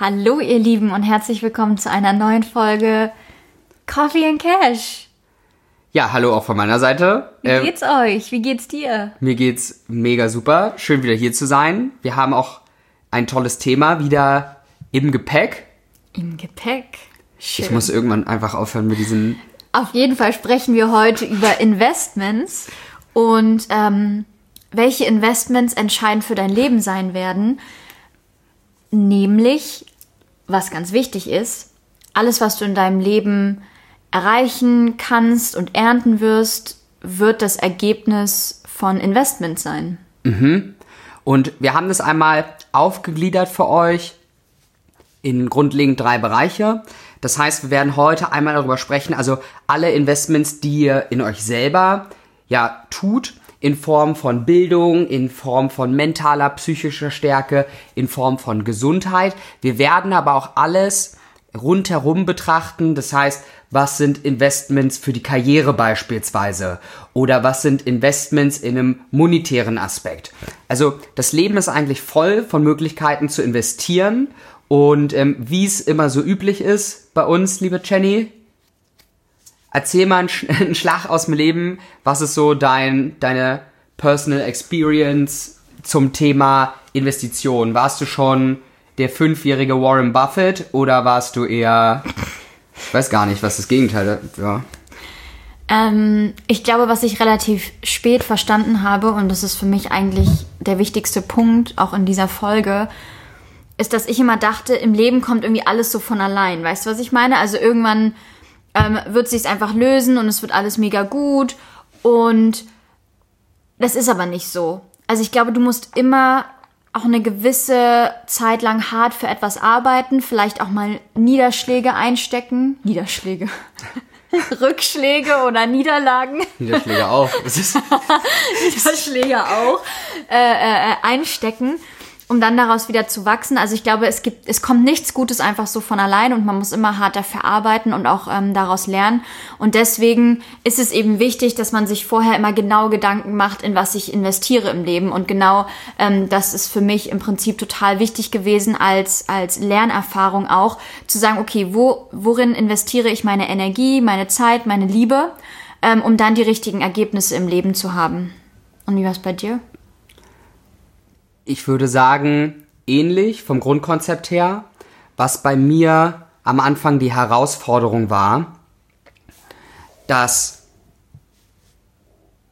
Hallo ihr Lieben und herzlich willkommen zu einer neuen Folge Coffee and Cash. Ja, hallo auch von meiner Seite. Wie ähm, geht's euch? Wie geht's dir? Mir geht's mega super. Schön wieder hier zu sein. Wir haben auch ein tolles Thema wieder im Gepäck. Im Gepäck. Schön. Ich muss irgendwann einfach aufhören mit diesen. Auf jeden Fall sprechen wir heute über Investments und ähm, welche Investments entscheidend für dein Leben sein werden. Nämlich, was ganz wichtig ist, alles, was du in deinem Leben erreichen kannst und ernten wirst, wird das Ergebnis von Investments sein. Mhm. Und wir haben das einmal aufgegliedert für euch in grundlegend drei Bereiche. Das heißt, wir werden heute einmal darüber sprechen, also alle Investments, die ihr in euch selber ja tut, in Form von Bildung, in Form von mentaler, psychischer Stärke, in Form von Gesundheit. Wir werden aber auch alles rundherum betrachten. Das heißt, was sind Investments für die Karriere beispielsweise? Oder was sind Investments in einem monetären Aspekt? Also das Leben ist eigentlich voll von Möglichkeiten zu investieren und ähm, wie es immer so üblich ist bei uns, liebe Jenny, erzähl mal einen, einen Schlag aus dem Leben. Was ist so dein, deine Personal Experience zum Thema Investition? Warst du schon der fünfjährige Warren Buffett oder warst du eher, ich weiß gar nicht, was das Gegenteil, ja. Ähm, ich glaube, was ich relativ spät verstanden habe, und das ist für mich eigentlich der wichtigste Punkt, auch in dieser Folge, ist, dass ich immer dachte, im Leben kommt irgendwie alles so von allein. Weißt du, was ich meine? Also irgendwann ähm, wird sich einfach lösen und es wird alles mega gut. Und das ist aber nicht so. Also ich glaube, du musst immer auch eine gewisse Zeit lang hart für etwas arbeiten, vielleicht auch mal Niederschläge einstecken. Niederschläge. Rückschläge oder Niederlagen. Niederschläge auch. Niederschläge auch. Äh, äh, äh einstecken um dann daraus wieder zu wachsen. Also ich glaube, es gibt, es kommt nichts Gutes einfach so von allein und man muss immer hart dafür arbeiten und auch ähm, daraus lernen. Und deswegen ist es eben wichtig, dass man sich vorher immer genau Gedanken macht, in was ich investiere im Leben. Und genau ähm, das ist für mich im Prinzip total wichtig gewesen als, als Lernerfahrung auch, zu sagen, okay, wo, worin investiere ich meine Energie, meine Zeit, meine Liebe, ähm, um dann die richtigen Ergebnisse im Leben zu haben. Und wie war es bei dir? Ich würde sagen, ähnlich vom Grundkonzept her. Was bei mir am Anfang die Herausforderung war, dass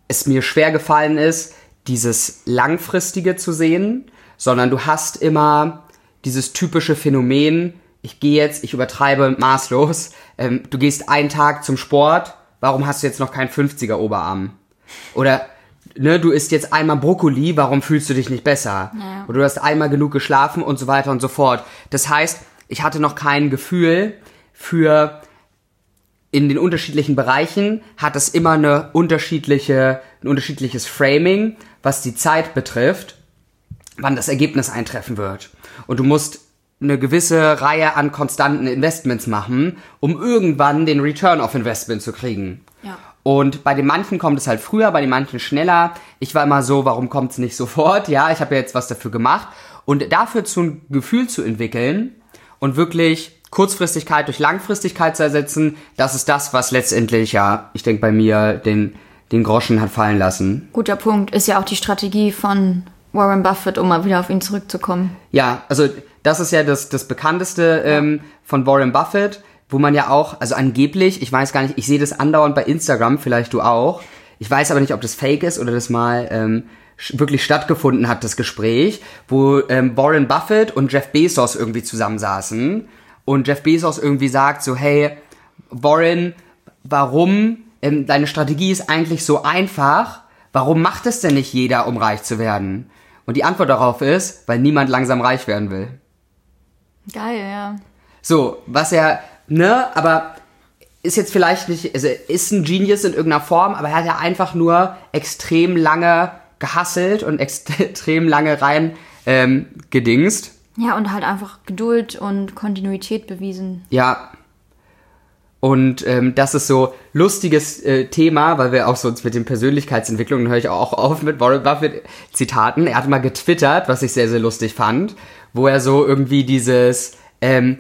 es mir schwer gefallen ist, dieses Langfristige zu sehen, sondern du hast immer dieses typische Phänomen, ich gehe jetzt, ich übertreibe maßlos, ähm, du gehst einen Tag zum Sport, warum hast du jetzt noch keinen 50er Oberarm? Oder ne, du isst jetzt einmal Brokkoli, warum fühlst du dich nicht besser? Ja. Oder du hast einmal genug geschlafen und so weiter und so fort. Das heißt, ich hatte noch kein Gefühl für in den unterschiedlichen Bereichen hat es immer eine unterschiedliche, ein unterschiedliches Framing, was die Zeit betrifft, wann das Ergebnis eintreffen wird. Und du musst eine gewisse Reihe an konstanten Investments machen, um irgendwann den Return of Investment zu kriegen. Und bei den manchen kommt es halt früher, bei den manchen schneller. Ich war immer so, warum kommt es nicht sofort? Ja, ich habe ja jetzt was dafür gemacht. Und dafür zu ein Gefühl zu entwickeln und wirklich Kurzfristigkeit durch Langfristigkeit zu ersetzen, das ist das, was letztendlich ja, ich denke bei mir den, den Groschen hat fallen lassen. Guter Punkt. Ist ja auch die Strategie von Warren Buffett, um mal wieder auf ihn zurückzukommen. Ja, also das ist ja das, das bekannteste ähm, von Warren Buffett wo man ja auch, also angeblich, ich weiß gar nicht, ich sehe das andauernd bei Instagram, vielleicht du auch. Ich weiß aber nicht, ob das fake ist oder das mal ähm, wirklich stattgefunden hat, das Gespräch, wo ähm, Warren Buffett und Jeff Bezos irgendwie zusammensaßen und Jeff Bezos irgendwie sagt so, hey, Warren, warum, ähm, deine Strategie ist eigentlich so einfach, warum macht es denn nicht jeder, um reich zu werden? Und die Antwort darauf ist, weil niemand langsam reich werden will. Geil, ja. So, was er, ne, aber ist jetzt vielleicht nicht, also ist ein Genius in irgendeiner Form, aber er hat ja einfach nur extrem lange gehasselt und extrem lange rein ähm, gedingst. Ja, und halt einfach Geduld und Kontinuität bewiesen. Ja. Und ähm, das ist so lustiges äh, Thema, weil wir auch so mit den Persönlichkeitsentwicklungen höre ich auch auf mit Warren Buffett Zitaten. Er hat mal getwittert, was ich sehr, sehr lustig fand, wo er so irgendwie dieses ähm,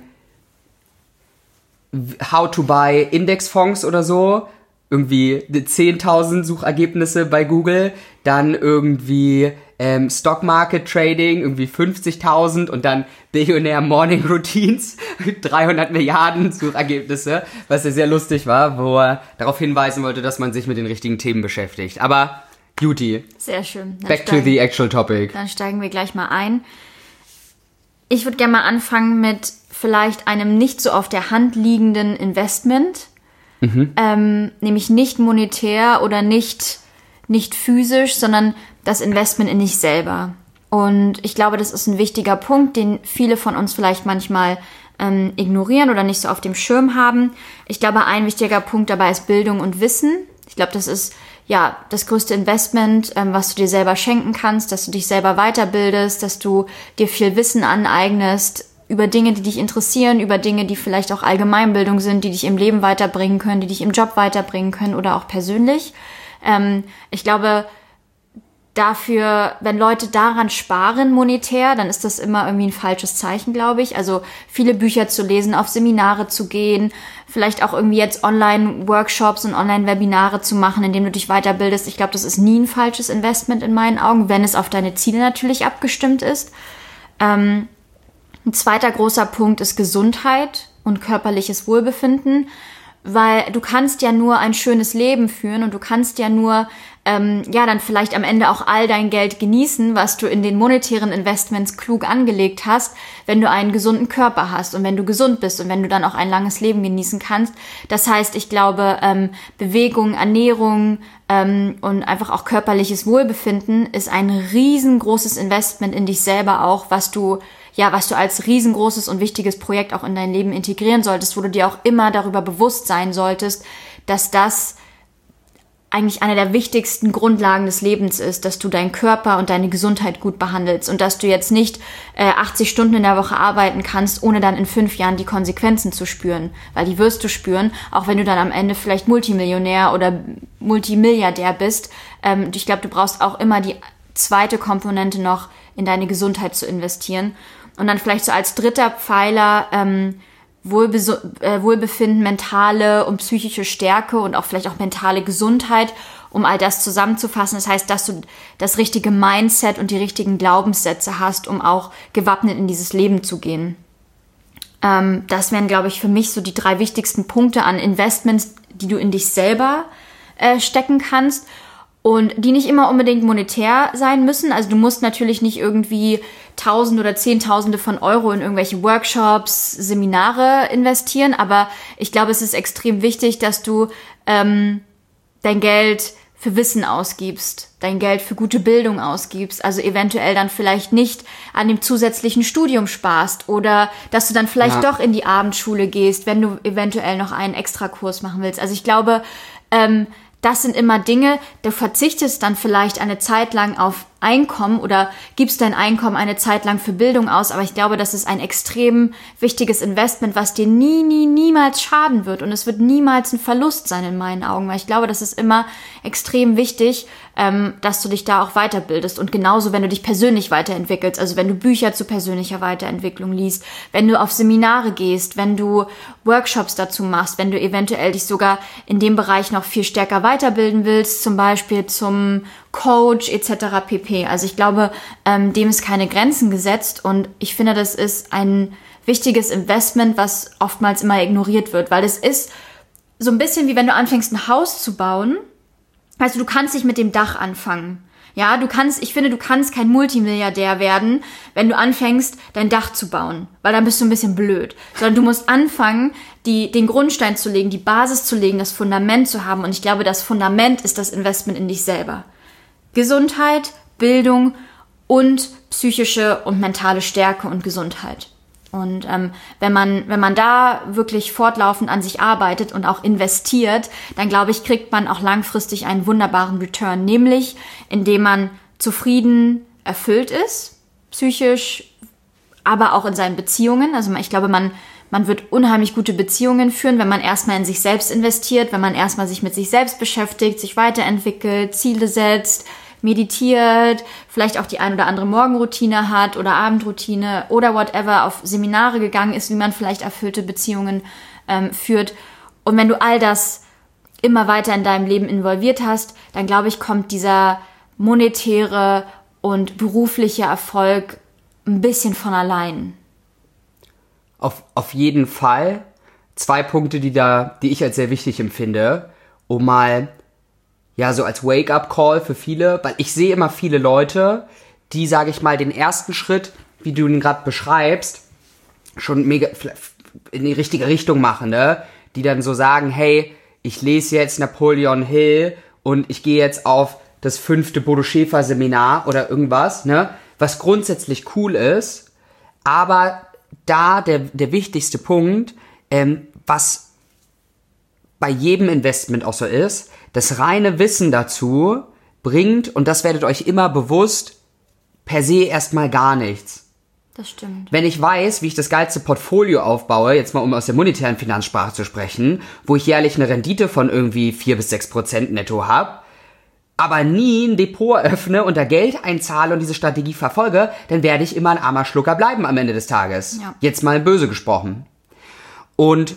How to buy Indexfonds oder so, irgendwie 10.000 Suchergebnisse bei Google, dann irgendwie ähm, Stock Market Trading, irgendwie 50.000 und dann Billionaire Morning Routines, 300 Milliarden Suchergebnisse, was ja sehr lustig war, wo er darauf hinweisen wollte, dass man sich mit den richtigen Themen beschäftigt. Aber Beauty. Sehr schön. Dann Back to the actual topic. Dann steigen wir gleich mal ein. Ich würde gerne mal anfangen mit vielleicht einem nicht so auf der Hand liegenden Investment, mhm. ähm, nämlich nicht monetär oder nicht, nicht physisch, sondern das Investment in dich selber. Und ich glaube, das ist ein wichtiger Punkt, den viele von uns vielleicht manchmal ähm, ignorieren oder nicht so auf dem Schirm haben. Ich glaube, ein wichtiger Punkt dabei ist Bildung und Wissen. Ich glaube, das ist ja das größte Investment, ähm, was du dir selber schenken kannst, dass du dich selber weiterbildest, dass du dir viel Wissen aneignest über Dinge, die dich interessieren, über Dinge, die vielleicht auch Allgemeinbildung sind, die dich im Leben weiterbringen können, die dich im Job weiterbringen können oder auch persönlich. Ähm, ich glaube, dafür, wenn Leute daran sparen monetär, dann ist das immer irgendwie ein falsches Zeichen, glaube ich. Also viele Bücher zu lesen, auf Seminare zu gehen, vielleicht auch irgendwie jetzt Online-Workshops und Online-Webinare zu machen, indem du dich weiterbildest. Ich glaube, das ist nie ein falsches Investment in meinen Augen, wenn es auf deine Ziele natürlich abgestimmt ist. Ähm, ein zweiter großer Punkt ist Gesundheit und körperliches Wohlbefinden weil du kannst ja nur ein schönes Leben führen und du kannst ja nur ähm, ja dann vielleicht am Ende auch all dein Geld genießen, was du in den monetären Investments klug angelegt hast, wenn du einen gesunden Körper hast und wenn du gesund bist und wenn du dann auch ein langes Leben genießen kannst. Das heißt, ich glaube, ähm, Bewegung, Ernährung ähm, und einfach auch körperliches Wohlbefinden ist ein riesengroßes Investment in dich selber auch, was du ja, was du als riesengroßes und wichtiges Projekt auch in dein Leben integrieren solltest, wo du dir auch immer darüber bewusst sein solltest, dass das eigentlich eine der wichtigsten Grundlagen des Lebens ist, dass du deinen Körper und deine Gesundheit gut behandelst und dass du jetzt nicht äh, 80 Stunden in der Woche arbeiten kannst, ohne dann in fünf Jahren die Konsequenzen zu spüren, weil die wirst du spüren, auch wenn du dann am Ende vielleicht Multimillionär oder Multimilliardär bist. Ähm, ich glaube, du brauchst auch immer die zweite Komponente noch in deine Gesundheit zu investieren. Und dann vielleicht so als dritter Pfeiler ähm, Wohlbe äh, Wohlbefinden, mentale und psychische Stärke und auch vielleicht auch mentale Gesundheit, um all das zusammenzufassen. Das heißt, dass du das richtige Mindset und die richtigen Glaubenssätze hast, um auch gewappnet in dieses Leben zu gehen. Ähm, das wären, glaube ich, für mich so die drei wichtigsten Punkte an Investments, die du in dich selber äh, stecken kannst und die nicht immer unbedingt monetär sein müssen. Also du musst natürlich nicht irgendwie Tausende oder Zehntausende von Euro in irgendwelche Workshops, Seminare investieren, aber ich glaube, es ist extrem wichtig, dass du ähm, dein Geld für Wissen ausgibst, dein Geld für gute Bildung ausgibst, also eventuell dann vielleicht nicht an dem zusätzlichen Studium sparst oder dass du dann vielleicht ja. doch in die Abendschule gehst, wenn du eventuell noch einen Extrakurs machen willst. Also ich glaube, ähm, das sind immer Dinge, du verzichtest dann vielleicht eine Zeit lang auf Einkommen oder gibst dein Einkommen eine Zeit lang für Bildung aus, aber ich glaube, das ist ein extrem wichtiges Investment, was dir nie, nie, niemals schaden wird und es wird niemals ein Verlust sein in meinen Augen, weil ich glaube, das ist immer extrem wichtig, ähm, dass du dich da auch weiterbildest und genauso, wenn du dich persönlich weiterentwickelst, also wenn du Bücher zu persönlicher Weiterentwicklung liest, wenn du auf Seminare gehst, wenn du Workshops dazu machst, wenn du eventuell dich sogar in dem Bereich noch viel stärker weiterbilden willst, zum Beispiel zum Coach etc. pp. Also ich glaube, ähm, dem ist keine Grenzen gesetzt und ich finde, das ist ein wichtiges Investment, was oftmals immer ignoriert wird, weil es ist so ein bisschen wie wenn du anfängst ein Haus zu bauen. Also du kannst nicht mit dem Dach anfangen. Ja, du kannst, ich finde, du kannst kein Multimilliardär werden, wenn du anfängst, dein Dach zu bauen, weil dann bist du ein bisschen blöd. Sondern du musst anfangen, die, den Grundstein zu legen, die Basis zu legen, das Fundament zu haben. Und ich glaube, das Fundament ist das Investment in dich selber. Gesundheit, Bildung und psychische und mentale Stärke und Gesundheit. Und ähm, wenn man wenn man da wirklich fortlaufend an sich arbeitet und auch investiert, dann glaube ich kriegt man auch langfristig einen wunderbaren Return, nämlich indem man zufrieden, erfüllt ist, psychisch, aber auch in seinen Beziehungen. Also ich glaube, man man wird unheimlich gute Beziehungen führen, wenn man erstmal in sich selbst investiert, wenn man erstmal sich mit sich selbst beschäftigt, sich weiterentwickelt, Ziele setzt, meditiert, vielleicht auch die ein oder andere Morgenroutine hat oder Abendroutine oder whatever, auf Seminare gegangen ist, wie man vielleicht erfüllte Beziehungen ähm, führt. Und wenn du all das immer weiter in deinem Leben involviert hast, dann glaube ich, kommt dieser monetäre und berufliche Erfolg ein bisschen von allein. Auf, auf jeden Fall zwei Punkte, die da, die ich als sehr wichtig empfinde, um mal, ja, so als Wake-up-Call für viele, weil ich sehe immer viele Leute, die, sage ich mal, den ersten Schritt, wie du ihn gerade beschreibst, schon mega in die richtige Richtung machen, ne? Die dann so sagen, hey, ich lese jetzt Napoleon Hill und ich gehe jetzt auf das fünfte Bodo Schäfer Seminar oder irgendwas, ne? Was grundsätzlich cool ist, aber da der, der wichtigste Punkt, ähm, was bei jedem Investment auch so ist, das reine Wissen dazu bringt, und das werdet euch immer bewusst, per se erstmal gar nichts. Das stimmt. Wenn ich weiß, wie ich das geilste Portfolio aufbaue, jetzt mal um aus der monetären Finanzsprache zu sprechen, wo ich jährlich eine Rendite von irgendwie vier bis sechs Prozent netto habe, aber nie ein Depot öffne und da Geld einzahle und diese Strategie verfolge, dann werde ich immer ein armer Schlucker bleiben am Ende des Tages. Ja. Jetzt mal böse gesprochen. Und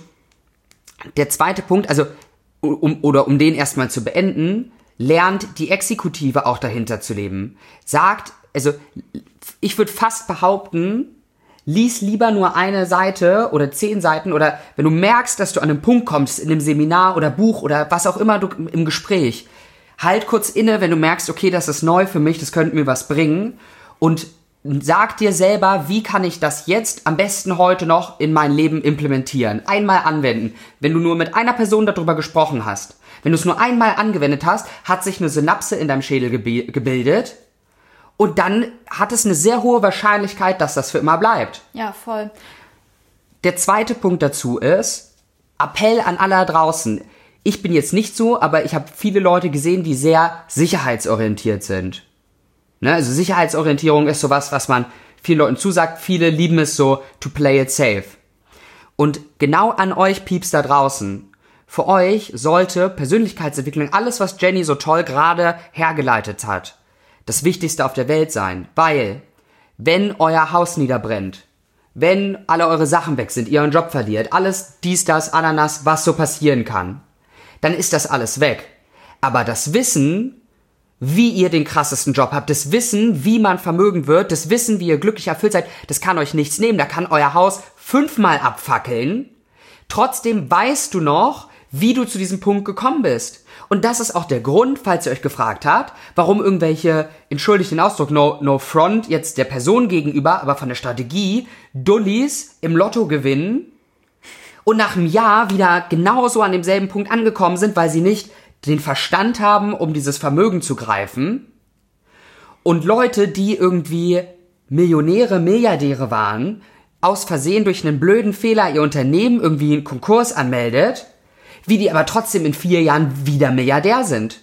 der zweite Punkt, also um, oder um den erstmal zu beenden, lernt die Exekutive auch dahinter zu leben. Sagt, also ich würde fast behaupten, lies lieber nur eine Seite oder zehn Seiten oder wenn du merkst, dass du an einen Punkt kommst in einem Seminar oder Buch oder was auch immer du im Gespräch, halt kurz inne, wenn du merkst, okay, das ist neu für mich, das könnte mir was bringen und sag dir selber, wie kann ich das jetzt am besten heute noch in mein Leben implementieren, einmal anwenden. Wenn du nur mit einer Person darüber gesprochen hast, wenn du es nur einmal angewendet hast, hat sich eine Synapse in deinem Schädel gebildet und dann hat es eine sehr hohe Wahrscheinlichkeit, dass das für immer bleibt. Ja, voll. Der zweite Punkt dazu ist, Appell an alle da draußen. Ich bin jetzt nicht so, aber ich habe viele Leute gesehen, die sehr sicherheitsorientiert sind. Ne? Also Sicherheitsorientierung ist sowas, was man vielen Leuten zusagt. Viele lieben es so, to play it safe. Und genau an euch Pieps da draußen. Für euch sollte Persönlichkeitsentwicklung, alles was Jenny so toll gerade hergeleitet hat, das Wichtigste auf der Welt sein. Weil, wenn euer Haus niederbrennt, wenn alle eure Sachen weg sind, ihr euren Job verliert, alles dies, das, Ananas, was so passieren kann, dann ist das alles weg. Aber das Wissen, wie ihr den krassesten Job habt, das Wissen, wie man vermögen wird, das Wissen, wie ihr glücklich erfüllt seid, das kann euch nichts nehmen. Da kann euer Haus fünfmal abfackeln. Trotzdem weißt du noch, wie du zu diesem Punkt gekommen bist. Und das ist auch der Grund, falls ihr euch gefragt habt, warum irgendwelche, entschuldigt den Ausdruck, no, no front jetzt der Person gegenüber, aber von der Strategie, Dullis im Lotto gewinnen und nach einem Jahr wieder genauso an demselben Punkt angekommen sind, weil sie nicht den Verstand haben, um dieses Vermögen zu greifen. Und Leute, die irgendwie Millionäre, Milliardäre waren, aus Versehen durch einen blöden Fehler ihr Unternehmen irgendwie einen Konkurs anmeldet, wie die aber trotzdem in vier Jahren wieder Milliardär sind.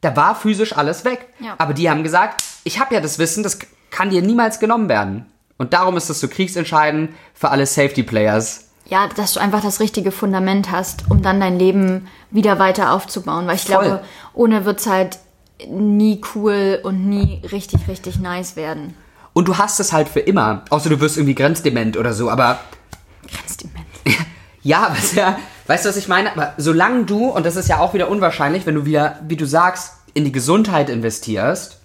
Da war physisch alles weg. Ja. Aber die haben gesagt, ich habe ja das Wissen, das kann dir niemals genommen werden. Und darum ist das so kriegsentscheidend für alle Safety Players ja, dass du einfach das richtige Fundament hast, um dann dein Leben wieder weiter aufzubauen. Weil ich Voll. glaube, ohne wird's halt nie cool und nie richtig, richtig nice werden. Und du hast es halt für immer. Außer du wirst irgendwie grenzdement oder so, aber. Grenzdement. ja, was ja, weißt du, was ich meine? Aber solange du, und das ist ja auch wieder unwahrscheinlich, wenn du wieder, wie du sagst, in die Gesundheit investierst,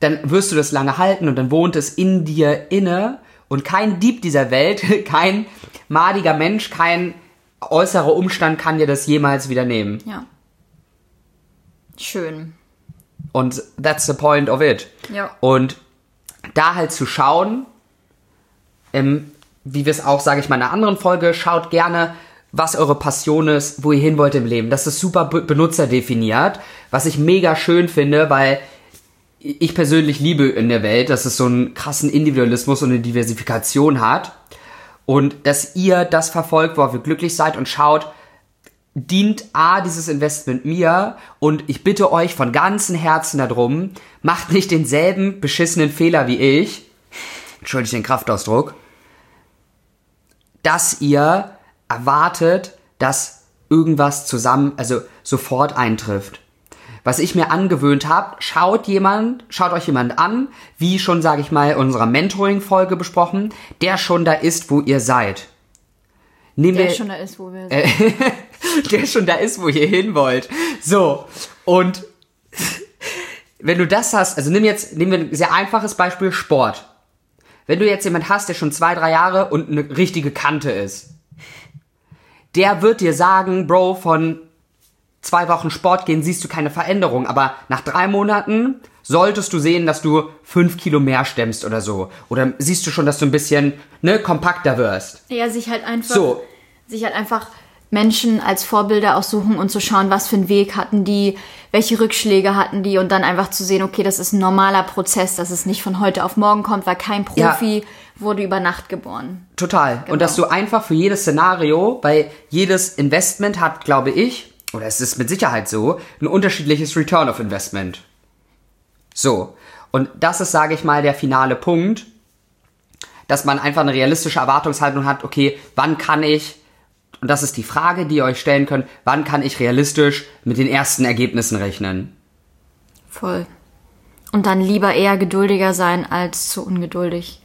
dann wirst du das lange halten und dann wohnt es in dir inne und kein Dieb dieser Welt, kein madiger Mensch, kein äußerer Umstand kann dir das jemals wieder nehmen. Ja. Schön. Und that's the point of it. Ja. Und da halt zu schauen, ähm, wie wir es auch, sage ich mal, in einer anderen Folge, schaut gerne, was eure Passion ist, wo ihr hin wollt im Leben. Das ist super be benutzerdefiniert, was ich mega schön finde, weil ich persönlich liebe in der Welt, dass es so einen krassen Individualismus und eine Diversifikation hat. Und dass ihr das verfolgt, wo ihr glücklich seid und schaut, dient A, dieses Investment mir und ich bitte euch von ganzem Herzen darum, macht nicht denselben beschissenen Fehler wie ich, entschuldigt den Kraftausdruck, dass ihr erwartet, dass irgendwas zusammen, also sofort eintrifft. Was ich mir angewöhnt habe, schaut jemand, schaut euch jemand an, wie schon, sage ich mal, in unserer Mentoring-Folge besprochen, der schon da ist, wo ihr seid. Nehmen Der wir, schon da ist, wo wir sind. Äh, der schon da ist, wo ihr hin wollt. So, und wenn du das hast, also nimm jetzt, nehmen wir ein sehr einfaches Beispiel, Sport. Wenn du jetzt jemand hast, der schon zwei, drei Jahre und eine richtige Kante ist, der wird dir sagen, Bro, von zwei Wochen Sport gehen siehst du keine Veränderung, aber nach drei Monaten solltest du sehen, dass du fünf Kilo mehr stemmst oder so. Oder siehst du schon, dass du ein bisschen ne, kompakter wirst. Ja, sich halt einfach, So. sich halt einfach Menschen als Vorbilder aussuchen und zu schauen, was für einen Weg hatten die, welche Rückschläge hatten die und dann einfach zu sehen, okay, das ist ein normaler Prozess, dass es nicht von heute auf morgen kommt, weil kein Profi wurde über Nacht geboren. Total. Und dass du einfach für jedes Szenario, weil jedes Investment hat, glaube ich, oder es ist mit Sicherheit so, ein unterschiedliches Return of Investment. So. Und das ist, sage ich mal, der finale Punkt, dass man einfach eine realistische Erwartungshaltung hat, okay, wann kann ich, und das ist die Frage, die ihr euch stellen könnt, wann kann ich realistisch mit den ersten Ergebnissen rechnen? Voll. Und dann lieber eher geduldiger sein als zu ungeduldig.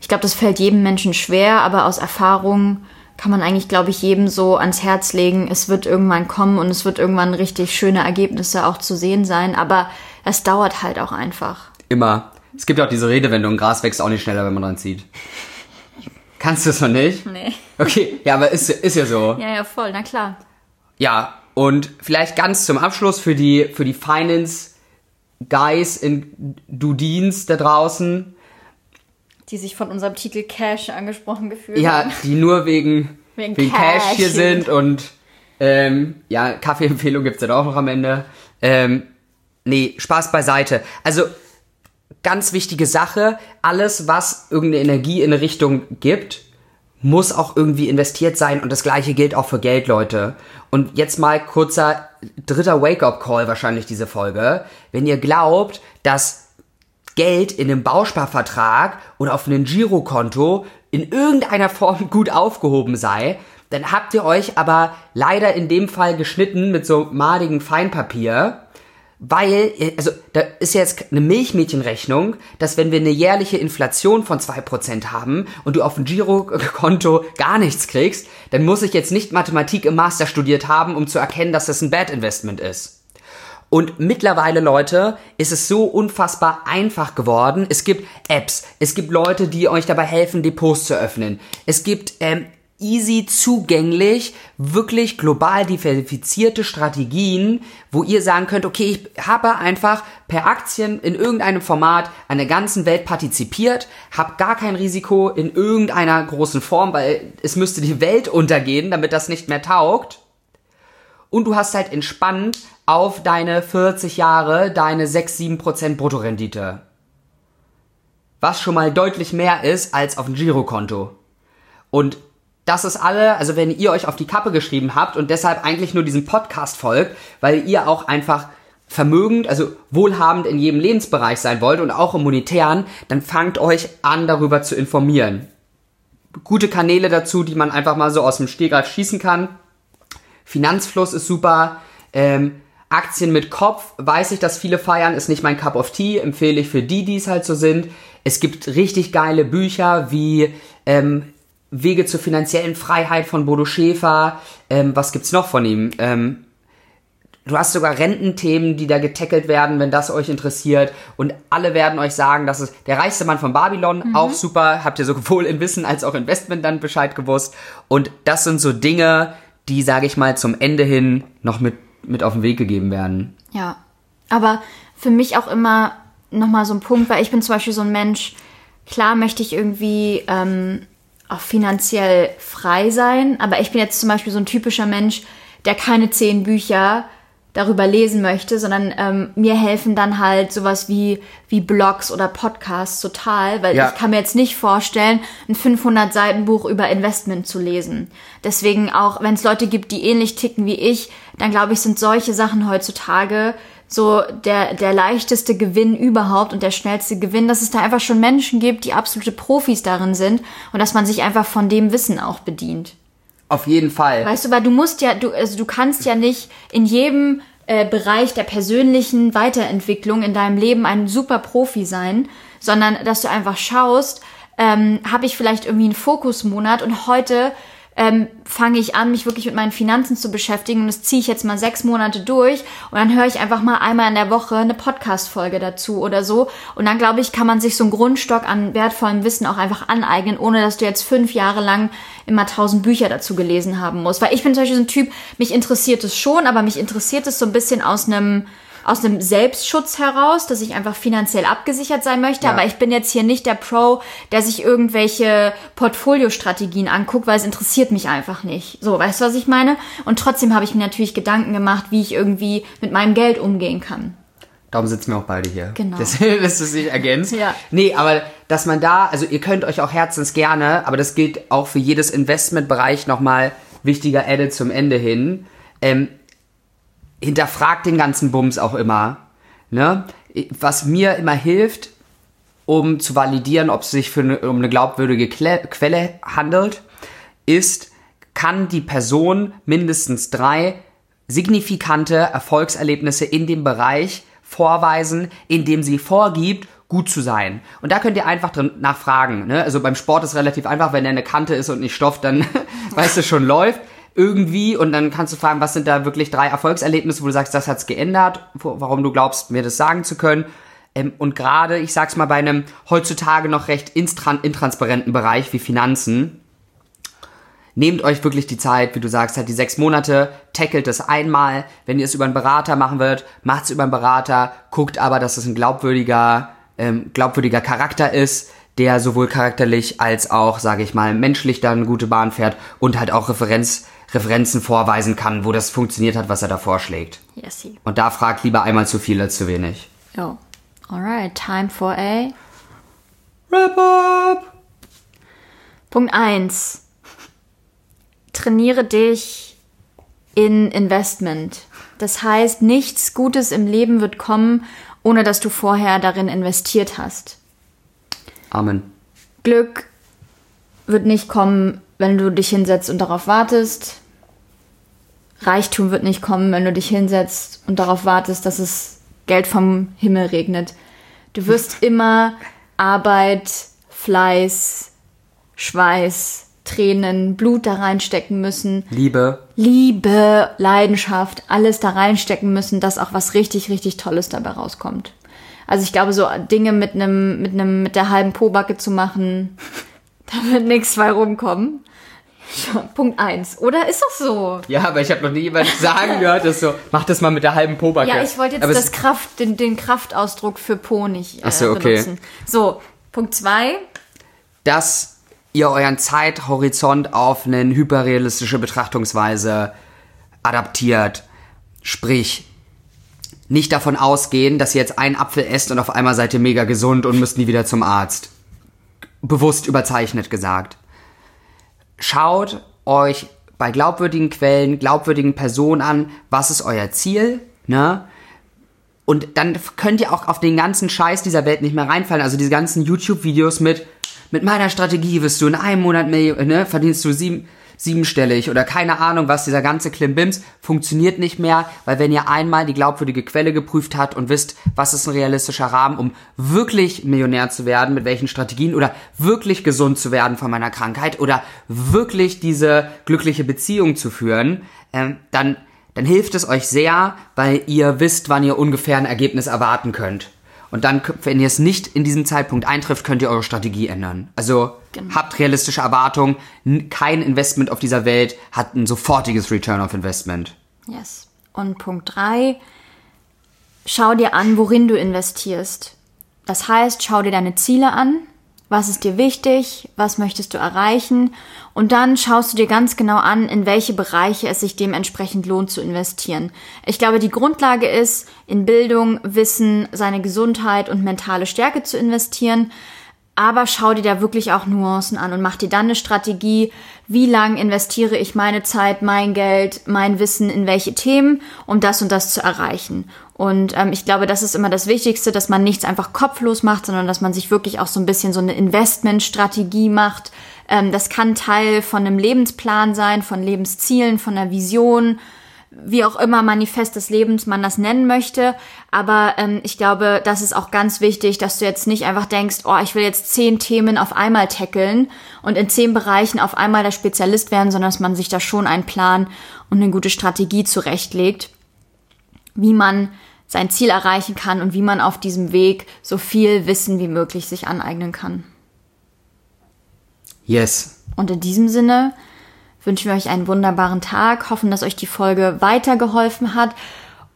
Ich glaube, das fällt jedem Menschen schwer, aber aus Erfahrung kann man eigentlich, glaube ich, jedem so ans Herz legen, es wird irgendwann kommen und es wird irgendwann richtig schöne Ergebnisse auch zu sehen sein, aber es dauert halt auch einfach. Immer. Es gibt ja auch diese Redewendung, Gras wächst auch nicht schneller, wenn man dran zieht. Kannst du es noch nicht? Nee. Okay, ja, aber ist, ist ja so. Ja, ja, voll, na klar. Ja, und vielleicht ganz zum Abschluss für die, für die Finance Guys in Dudins da draußen. Die sich von unserem Titel Cash angesprochen gefühlt Ja, haben. die nur wegen, Wegen wegen, Cash, Cash hier sind. sind und ähm, ja, Kaffeeempfehlung gibt's dann auch noch am Ende. Ähm, nee, Spaß beiseite. Also, ganz wichtige Sache, alles, was irgendeine Energie in eine Richtung gibt, muss auch irgendwie investiert sein und das gleiche gilt auch für Geld, Leute. Und jetzt mal kurzer dritter Wake-up-Call wahrscheinlich diese Folge. Wenn ihr glaubt, dass Geld in einem Bausparvertrag oder auf einem Girokonto in irgendeiner Form gut aufgehoben sei, dann habt ihr euch aber leider in dem Fall geschnitten mit so madigem Feinpapier, weil, also da ist jetzt eine Milchmädchenrechnung, dass wenn wir eine jährliche Inflation von 2% haben und du auf dem Girokonto gar nichts kriegst, dann muss ich jetzt nicht Mathematik im Master studiert haben, um zu erkennen, dass das ein Bad Investment ist. Und mittlerweile, Leute, ist es so unfassbar einfach geworden. Es gibt Apps, es gibt Leute, die euch dabei helfen, Depots zu öffnen. Es gibt ähm, easy zugänglich, wirklich global diversifizierte Strategien, wo ihr sagen könnt, okay, ich habe einfach per Aktien in irgendeinem Format an der ganzen Welt partizipiert, habe gar kein Risiko in irgendeiner großen Form, weil es müsste die Welt untergehen, damit das nicht mehr taugt und du hast halt entspannt auf deine 40 Jahre deine 6-7% Bruttorendite. Was schon mal deutlich mehr ist als auf dem Girokonto. Und das ist alle, also wenn ihr euch auf die Kappe geschrieben habt und deshalb eigentlich nur diesem Podcast folgt, weil ihr auch einfach vermögend, also wohlhabend in jedem Lebensbereich sein wollt und auch im monetären, dann fangt euch an, darüber zu informieren. Gute Kanäle dazu, die man einfach mal so aus dem Stegreif schießen kann. Finanzfluss ist super. Ähm, Aktien mit Kopf, weiß ich, dass viele feiern, ist nicht mein Cup of Tea, empfehle ich für die, die es halt so sind. Es gibt richtig geile Bücher wie ähm, Wege zur finanziellen Freiheit von Bodo Schäfer. Ähm, was gibt's noch von ihm? Ähm, du hast sogar Rententhemen, die da getackelt werden, wenn das euch interessiert. Und alle werden euch sagen, dass es der reichste Mann von Babylon, auch super. Habt ihr sowohl in Wissen als auch Investment dann Bescheid gewusst. Und das sind so Dinge, die, sage ich mal, zum Ende hin noch mit, mit auf den Weg gegeben werden. Ja, aber für mich auch immer nochmal so ein Punkt, weil ich bin zum Beispiel so ein Mensch, klar möchte ich irgendwie ähm, auch finanziell frei sein, aber ich bin jetzt zum Beispiel so ein typischer Mensch, der keine zehn Bücher darüber lesen möchte, sondern ähm, mir helfen dann halt sowas wie, wie Blogs oder Podcasts total, weil Ja. ich kann mir jetzt nicht vorstellen, ein 500 Seiten Buch über Investment zu lesen. Deswegen auch, wenn es Leute gibt, die ähnlich ticken wie ich, dann glaube ich, sind solche Sachen heutzutage so der, der leichteste Gewinn überhaupt und der schnellste Gewinn, dass es da einfach schon Menschen gibt, die absolute Profis darin sind und dass man sich einfach von dem Wissen auch bedient. Auf jeden Fall. Weißt du, weil du musst ja, du, also du kannst ja nicht in jedem äh, Bereich der persönlichen Weiterentwicklung in deinem Leben ein super Profi sein, sondern dass du einfach schaust, ähm, habe ich vielleicht irgendwie einen Fokusmonat und heute ähm, fange ich an, mich wirklich mit meinen Finanzen zu beschäftigen und das ziehe ich jetzt mal sechs Monate durch und dann höre ich einfach mal einmal in der Woche eine Podcast-Folge dazu oder so und dann glaube ich, kann man sich so einen Grundstock an wertvollem Wissen auch einfach aneignen, ohne dass du jetzt fünf Jahre lang immer tausend Bücher dazu gelesen haben musst. Weil ich bin zum Beispiel so ein Typ, mich interessiert es schon, aber mich interessiert es so ein bisschen aus einem aus einem Selbstschutz heraus, dass ich einfach finanziell abgesichert sein möchte. Ja. Aber ich bin jetzt hier nicht der Pro, der sich irgendwelche Portfoliostrategien anguckt, weil es interessiert mich einfach nicht. So, weißt du, was ich meine? Und trotzdem habe ich mir natürlich Gedanken gemacht, wie ich irgendwie mit meinem Geld umgehen kann. Darum sitzen wir auch beide hier. Genau. Das, dass es sich ergänzt. Ja. Nee, aber dass man da, also ihr könnt euch auch herzens gerne, aber das gilt auch für jedes Investmentbereich nochmal wichtiger Edit zum Ende hin. Ähm, hinterfragt den ganzen Bums auch immer. Ne? Was mir immer hilft, um zu validieren, ob es sich für eine, um eine glaubwürdige Quelle handelt, ist, kann die Person mindestens drei signifikante Erfolgserlebnisse in dem Bereich vorweisen, in dem sie vorgibt, gut zu sein. Und da könnt ihr einfach drin nachfragen. Ne? Also beim Sport ist relativ einfach, wenn er eine Kante ist und nicht Stoff, dann weißt du schon läuft irgendwie und dann kannst du fragen, was sind da wirklich drei Erfolgserlebnisse, wo du sagst, das hat's geändert, warum du glaubst, mir das sagen zu können. Ähm, und gerade, ich sag's mal, bei einem heutzutage noch recht intransparenten Bereich wie Finanzen, nehmt euch wirklich die Zeit, wie du sagst, halt die sechs Monate, tackelt das einmal. Wenn ihr es über einen Berater machen wollt, macht's über einen Berater, guckt aber, dass es ein glaubwürdiger, ähm, glaubwürdiger Charakter ist, der sowohl charakterlich als auch, sage ich mal, menschlich dann gute Bahn fährt und halt auch Referenz Referenzen vorweisen kann, wo das funktioniert hat, was er da vorschlägt. Yes, he. Und da fragt lieber einmal zu viel als zu wenig. Jo. Alright, time for a Wrap up. Punkt 1. Trainiere dich in Investment. Das heißt, nichts Gutes im Leben wird kommen, ohne dass du vorher darin investiert hast. Amen. Glück wird nicht kommen, wenn du dich hinsetzt und darauf wartest. Reichtum wird nicht kommen, wenn du dich hinsetzt und darauf wartest, dass es Geld vom Himmel regnet. Du wirst immer Arbeit, Fleiß, Schweiß, Tränen, Blut da reinstecken müssen. Liebe. Liebe, Leidenschaft, alles da reinstecken müssen, dass auch was richtig, richtig Tolles dabei rauskommt. Also ich glaube, so Dinge mit einem, mit einem, mit der halben Pobacke zu machen, da wird nichts bei rumkommen. Punkt 1. Oder ist das so? Ja, aber ich habe noch nie jemanden sagen gehört, dass so, mach das mal mit der halben Pobacke. Ja, ich wollte jetzt das Kraft, den, den Kraftausdruck für Po nicht äh, so, okay. benutzen. So, Punkt 2. Dass ihr euren Zeithorizont auf eine hyperrealistische Betrachtungsweise adaptiert. Sprich, nicht davon ausgehen, dass ihr jetzt einen Apfel esst und auf einmal seid ihr mega gesund und müsst nie wieder zum Arzt. Bewusst überzeichnet gesagt schaut euch bei glaubwürdigen Quellen, glaubwürdigen Personen an, was ist euer Ziel, ne? Und dann könnt ihr auch auf den ganzen Scheiß dieser Welt nicht mehr reinfallen. Also diese ganzen YouTube-Videos mit, mit meiner Strategie wirst du in einem Monat mehr, ne, verdienst du sieben, siebenstellig oder keine Ahnung was, dieser ganze Klimbims funktioniert nicht mehr, weil wenn ihr einmal die glaubwürdige Quelle geprüft habt und wisst, was ist ein realistischer Rahmen, um wirklich Millionär zu werden, mit welchen Strategien oder wirklich gesund zu werden von meiner Krankheit oder wirklich diese glückliche Beziehung zu führen, äh, dann dann hilft es euch sehr, weil ihr wisst, wann ihr ungefähr ein Ergebnis erwarten könnt. Und dann, wenn ihr es nicht in diesem Zeitpunkt eintrifft, könnt ihr eure Strategie ändern. Also genau. habt realistische Erwartungen. Kein Investment auf dieser Welt hat ein sofortiges Return of Investment. Yes. Und Punkt 3. Schau dir an, worin du investierst. Das heißt, schau dir deine Ziele an. Was ist dir wichtig? Was möchtest du erreichen? Und dann schaust du dir ganz genau an, in welche Bereiche es sich dementsprechend lohnt zu investieren. Ich glaube, die Grundlage ist, in Bildung, Wissen, seine Gesundheit und mentale Stärke zu investieren. Aber schau dir da wirklich auch Nuancen an und mach dir dann eine Strategie, wie lang investiere ich meine Zeit, mein Geld, mein Wissen in welche Themen, um das und das zu erreichen. Und ähm, ich glaube, das ist immer das Wichtigste, dass man nichts einfach kopflos macht, sondern dass man sich wirklich auch so ein bisschen so eine Investmentstrategie macht, ähm, das kann Teil von einem Lebensplan sein, von Lebenszielen, von einer Vision, wie auch immer Manifest des Lebens man das nennen möchte. Aber ähm, ich glaube, das ist auch ganz wichtig, dass du jetzt nicht einfach denkst, oh, ich will jetzt zehn Themen auf einmal tackeln und in zehn Bereichen auf einmal der Spezialist werden, sondern dass man sich da schon einen Plan und eine gute Strategie zurechtlegt, wie man sein Ziel erreichen kann und wie man auf diesem Weg so viel Wissen wie möglich sich aneignen kann. Yes. Und in diesem Sinne wünschen wir euch einen wunderbaren Tag, hoffen, dass euch die Folge weitergeholfen hat.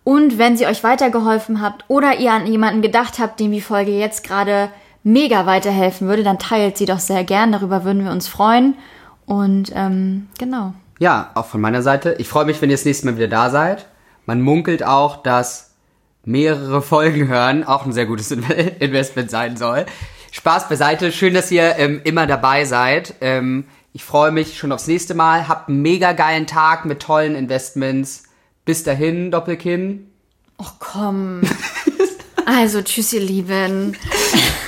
Und wenn sie euch weitergeholfen hat oder ihr an jemanden gedacht habt, dem die Folge jetzt gerade mega weiterhelfen würde, dann teilt sie doch sehr gern. Darüber würden wir uns freuen. Und ähm, genau. Ja, auch von meiner Seite. Ich freue mich, wenn ihr das nächste Mal wieder da seid. Man munkelt auch, dass mehrere Folgen hören auch ein sehr gutes Investment sein soll. Spaß beiseite. Schön, dass ihr ähm, immer dabei seid. Ähm, ich freue mich schon aufs nächste Mal. Habt einen mega geilen Tag mit tollen Investments. Bis dahin, Doppelkinn. Och komm. Also, tschüss, ihr Lieben.